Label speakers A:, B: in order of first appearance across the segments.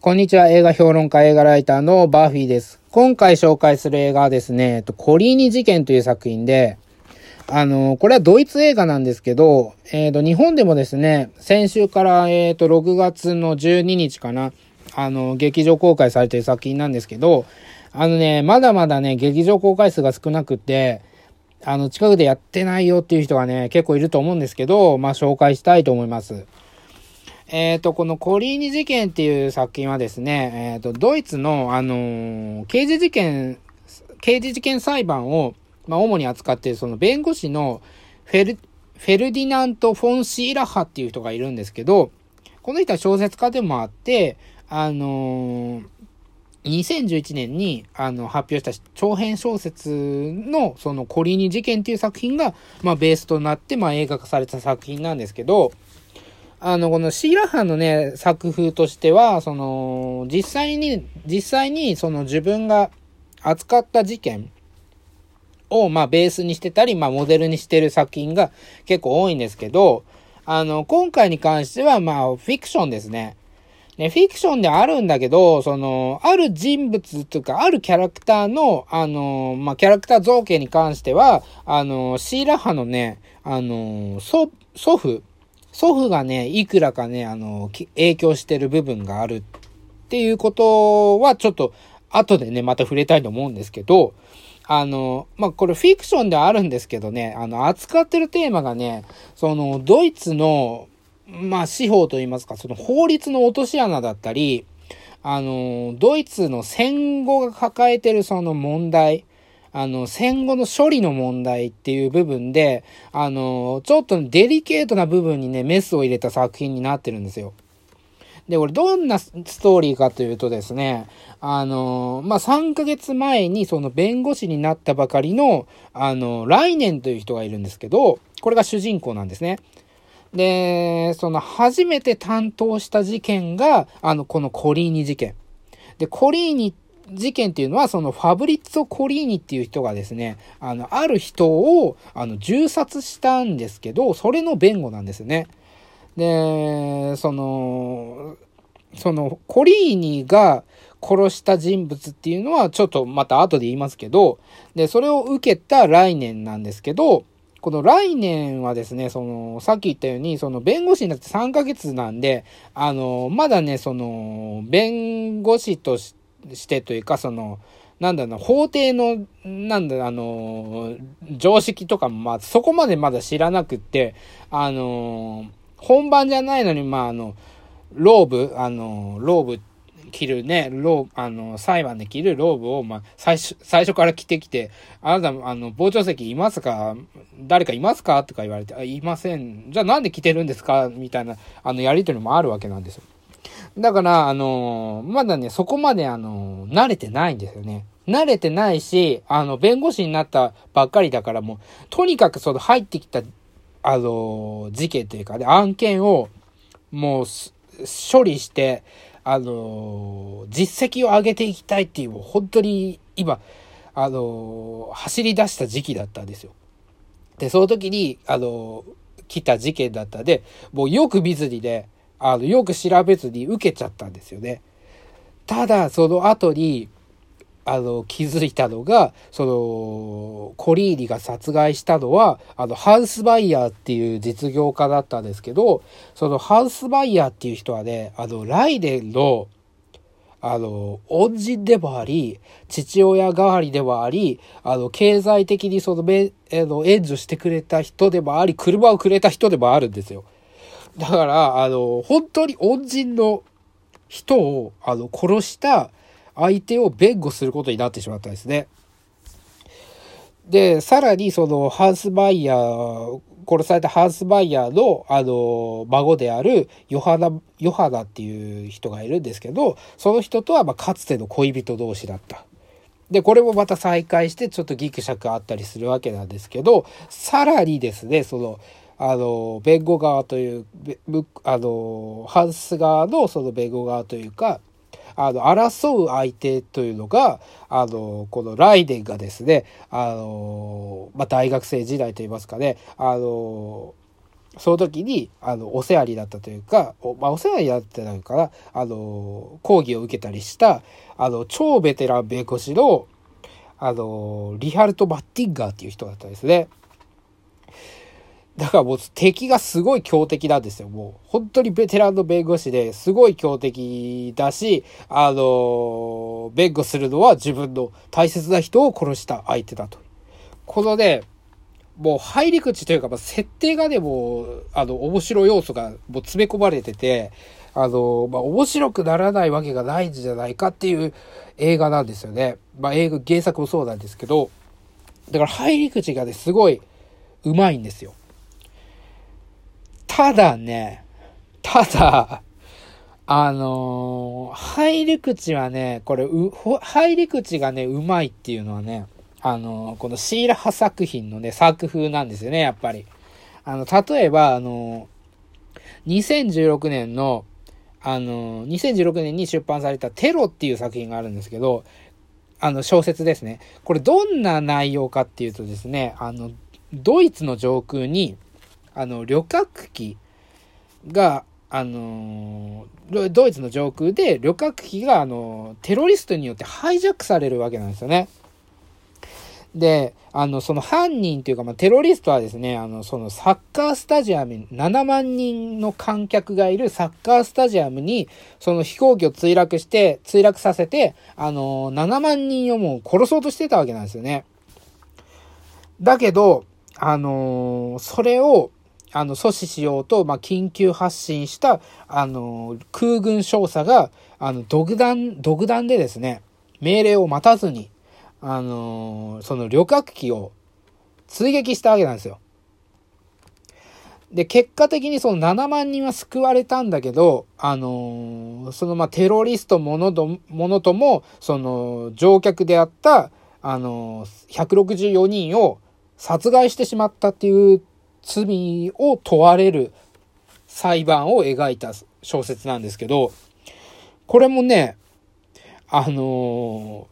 A: こんにちは。映画評論家、映画ライターのバーフィーです。今回紹介する映画はですね、コリーニ事件という作品で、あの、これはドイツ映画なんですけど、えっ、ー、と、日本でもですね、先週から、えっ、ー、と、6月の12日かな、あの、劇場公開されている作品なんですけど、あのね、まだまだね、劇場公開数が少なくて、あの、近くでやってないよっていう人がね、結構いると思うんですけど、まあ、紹介したいと思います。えっ、ー、と、このコリーニ事件っていう作品はですね、えっ、ー、と、ドイツの、あのー、刑事事件、刑事事件裁判を、まあ、主に扱っているその弁護士のフェル、フェルディナント・フォン・シーラハっていう人がいるんですけど、この人は小説家でもあって、あの2011年にあの発表した長編小説のそのコリーニ事件っていう作品が、まあ、ベースとなって、まあ、映画化された作品なんですけど、あの、このシーラハンのね、作風としては、その、実際に、実際にその自分が扱った事件を、まあ、ベースにしてたり、まあ、モデルにしてる作品が結構多いんですけど、あの、今回に関しては、まあ、フィクションですね。ね、フィクションであるんだけど、その、ある人物というか、あるキャラクターの、あの、まあ、キャラクター造形に関しては、あの、シーラハのね、あの、祖、祖父、祖父がね、いくらかね、あの、影響してる部分があるっていうことは、ちょっと、後でね、また触れたいと思うんですけど、あの、まあ、これフィクションではあるんですけどね、あの、扱ってるテーマがね、その、ドイツの、まあ、司法といいますか、その法律の落とし穴だったり、あの、ドイツの戦後が抱えてるその問題、あの、戦後の処理の問題っていう部分で、あの、ちょっとデリケートな部分にね、メスを入れた作品になってるんですよ。で、これどんなストーリーかというとですね、あの、まあ、3ヶ月前にその弁護士になったばかりの、あの、来年という人がいるんですけど、これが主人公なんですね。で、その初めて担当した事件が、あの、このコリーニ事件。で、コリーニって事件っていうのは、そのファブリッツォ・コリーニっていう人がですね、あの、ある人を、あの、銃殺したんですけど、それの弁護なんですね。で、その、その、コリーニが殺した人物っていうのは、ちょっとまた後で言いますけど、で、それを受けた来年なんですけど、この来年はですね、その、さっき言ったように、その弁護士になって3ヶ月なんで、あの、まだね、その、弁護士として、してというか、その、なんだろう法廷の、なんだ、あの、常識とかも、まあ、そこまでまだ知らなくって、あの、本番じゃないのに、まあ、あの、ローブ、あの、ローブ着るね、ロー、あの、裁判で着るローブを、まあ、最初、最初から着てきて、あなた、あの、傍聴席いますか誰かいますか？とか言われて、あ、いません。じゃあなんで着てるんですか？みたいな、あの、やりとりもあるわけなんですよ。だから、あのー、まだね、そこまで、あのー、慣れてないんですよね。慣れてないし、あの、弁護士になったばっかりだからもう、とにかくその入ってきた、あのー、事件というかね、案件を、もう、処理して、あの実績を上げていきたいっていう、本当に今、あの走り出した時期だったんですよ。で、その時に、あの来た事件だったんで、もうよく見ずにね、あの、よく調べずに受けちゃったんですよね。ただ、その後に、あの、気づいたのが、その、コリーニが殺害したのは、あの、ハウスバイヤーっていう実業家だったんですけど、そのハウスバイヤーっていう人はね、あの、ライデンの、あの、恩人でもあり、父親代わりでもあり、あの、経済的にその、め、あの、援助してくれた人でもあり、車をくれた人でもあるんですよ。だから、あの、本当に恩人の人を、あの、殺した相手を弁護することになってしまったんですね。で、さらにそのハウスバイヤー、殺されたハウスバイヤーの、あの、孫であるヨハナ、ヨハナっていう人がいるんですけど、その人とは、まかつての恋人同士だった。で、これもまた再会して、ちょっとギクシャクあったりするわけなんですけど、さらにですね、その、あの、弁護側という、あの、ハウス側のその弁護側というか、あの、争う相手というのが、あの、このライデンがですね、あの、まあ、大学生時代といいますかね、あの、その時に、あの、お世話になったというか、お,、まあ、お世話になってないから、あの、講義を受けたりした、あの、超ベテラン弁護士の、あの、リハルト・バッティンガーっていう人だったんですね。だからもう敵がすごい強敵なんですよ。もう本当にベテランの弁護士ですごい強敵だし、あの、弁護するのは自分の大切な人を殺した相手だと。このね、もう入り口というか、まあ、設定がね、もう、あの、面白い要素がもう詰め込まれてて、あの、まあ、面白くならないわけがないんじゃないかっていう映画なんですよね。まあ、映画、原作もそうなんですけど、だから入り口がね、すごい、うまいんですよ。ただね、ただ、あのー、入り口はね、これ、う、入り口がね、うまいっていうのはね、あのー、このシーラ派作品のね、作風なんですよね、やっぱり。あの、例えば、あのー、2016年の、あの2016年に出版されたテロっていう作品があるんですけど、あの、小説ですね。これどんな内容かっていうとですね、あの、ドイツの上空に、あの、旅客機が、あのドイツの上空で旅客機が、あのテロリストによってハイジャックされるわけなんですよね。で、あの、その犯人というか、まあ、テロリストはですね、あの、そのサッカースタジアムに、7万人の観客がいるサッカースタジアムに、その飛行機を墜落して、墜落させて、あの、7万人をもう殺そうとしてたわけなんですよね。だけど、あのそれを、あの、阻止しようと、まあ、緊急発進した、あの、空軍少佐が、あの、独断、独断でですね、命令を待たずに、あの、その旅客機を追撃したわけなんですよ。で、結果的にその7万人は救われたんだけど、あのそのまテロリストものとものとも、その乗客であった、あの164人を殺害してしまったっていう罪を問われる裁判を描いた小説なんですけど、これもね、あの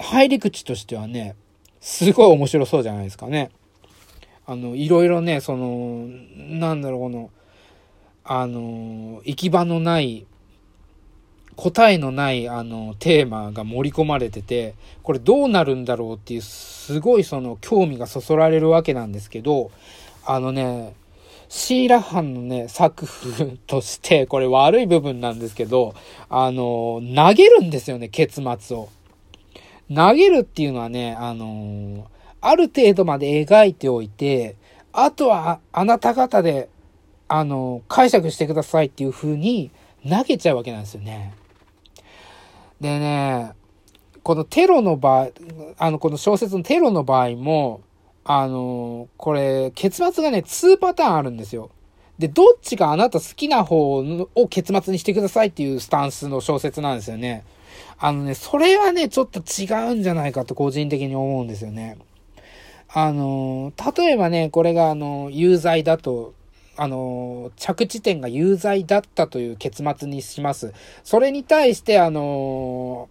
A: ー、入り口としてはね、すごい面白そうじゃないですかね。あの、いろいろね、その、なんだろう、この、あの、行き場のない、答えのない、あの、テーマが盛り込まれてて、これどうなるんだろうっていう、すごいその、興味がそそられるわけなんですけど、あのね、シーラハンのね、作風として、これ悪い部分なんですけど、あの、投げるんですよね、結末を。投げるっていうのはね、あの、ある程度まで描いておいて、あとはあなた方で、あの、解釈してくださいっていう風に投げちゃうわけなんですよね。でね、このテロの場合、あの、この小説のテロの場合も、あの、これ、結末がね、2パターンあるんですよ。で、どっちがあなた好きな方を結末にしてくださいっていうスタンスの小説なんですよね。あのね、それはね、ちょっと違うんじゃないかと個人的に思うんですよね。あの、例えばね、これがあの、有罪だと、あの、着地点が有罪だったという結末にします。それに対して、あの、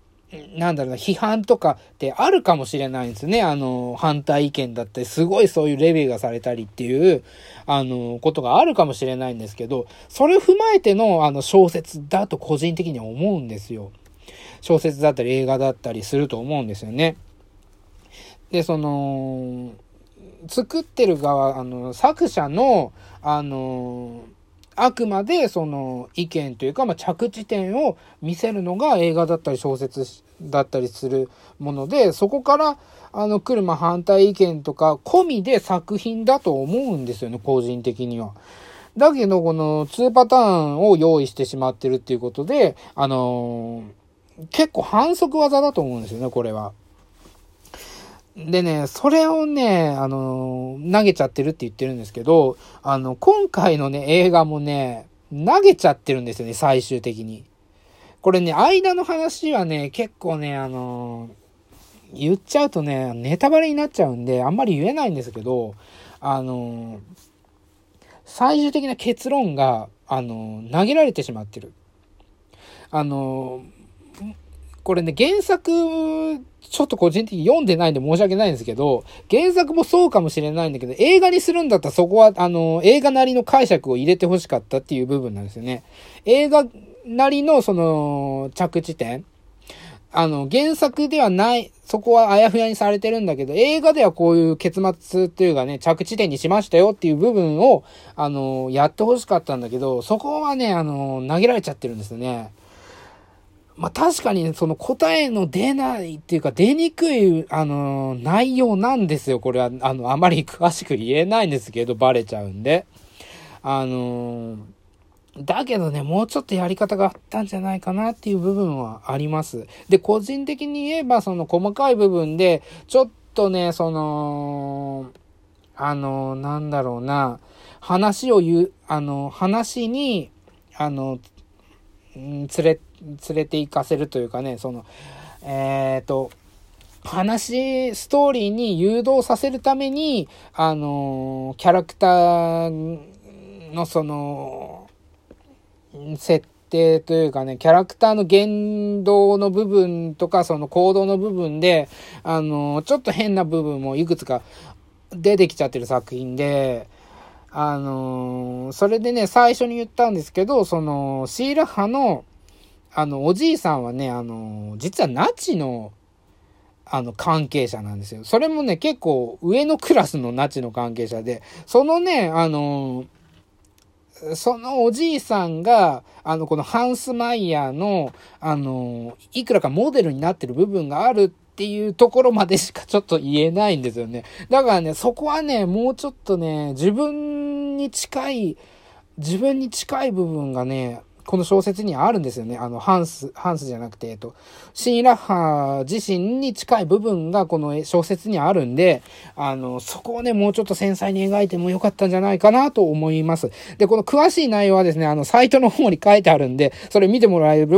A: なんだろうな、批判とかってあるかもしれないんですね。あの、反対意見だったり、すごいそういうレビューがされたりっていう、あの、ことがあるかもしれないんですけど、それを踏まえての、あの、小説だと個人的には思うんですよ。小説だったり映画だったりすると思うんですよね。で、その、作ってる側、あの、作者の、あの、あくまでその意見というか、まあ、着地点を見せるのが映画だったり小説だったりするもので、そこからあの来る反対意見とか込みで作品だと思うんですよね、個人的には。だけど、この2パターンを用意してしまってるっていうことで、あのー、結構反則技だと思うんですよね、これは。でね、それをね、あの、投げちゃってるって言ってるんですけど、あの、今回のね、映画もね、投げちゃってるんですよね、最終的に。これね、間の話はね、結構ね、あの、言っちゃうとね、ネタバレになっちゃうんで、あんまり言えないんですけど、あの、最終的な結論が、あの、投げられてしまってる。あの、これね、原作、ちょっと個人的に読んでないんで申し訳ないんですけど、原作もそうかもしれないんだけど、映画にするんだったらそこは、あの、映画なりの解釈を入れてほしかったっていう部分なんですよね。映画なりの、その、着地点。あの、原作ではない、そこはあやふやにされてるんだけど、映画ではこういう結末っていうかね、着地点にしましたよっていう部分を、あの、やってほしかったんだけど、そこはね、あの、投げられちゃってるんですよね。まあ、確かにねその答えの出ないっていうか出にくい、あのー、内容なんですよ。これは、あの、あまり詳しく言えないんですけど、バレちゃうんで。あのー、だけどね、もうちょっとやり方があったんじゃないかなっていう部分はあります。で、個人的に言えば、その細かい部分で、ちょっとね、その、あの、なんだろうな、話を言う、あの、話に、あの、連れ、連れて行かせるというかね、その、えっ、ー、と、話、ストーリーに誘導させるために、あの、キャラクターのその、設定というかね、キャラクターの言動の部分とか、その行動の部分で、あの、ちょっと変な部分もいくつか出てきちゃってる作品で、あの、それでね、最初に言ったんですけど、その、シーラ派の、あの、おじいさんはね、あの、実はナチの、あの、関係者なんですよ。それもね、結構上のクラスのナチの関係者で、そのね、あの、そのおじいさんが、あの、このハンスマイヤーの、あの、いくらかモデルになってる部分があるっていうところまでしかちょっと言えないんですよね。だからね、そこはね、もうちょっとね、自分に近い、自分に近い部分がね、この小説にあるんですよね。あの、ハンス、ハンスじゃなくて、えっと、シーラッハ自身に近い部分がこの小説にあるんで、あの、そこをね、もうちょっと繊細に描いてもよかったんじゃないかなと思います。で、この詳しい内容はですね、あの、サイトの方に書いてあるんで、それ見てもらえれば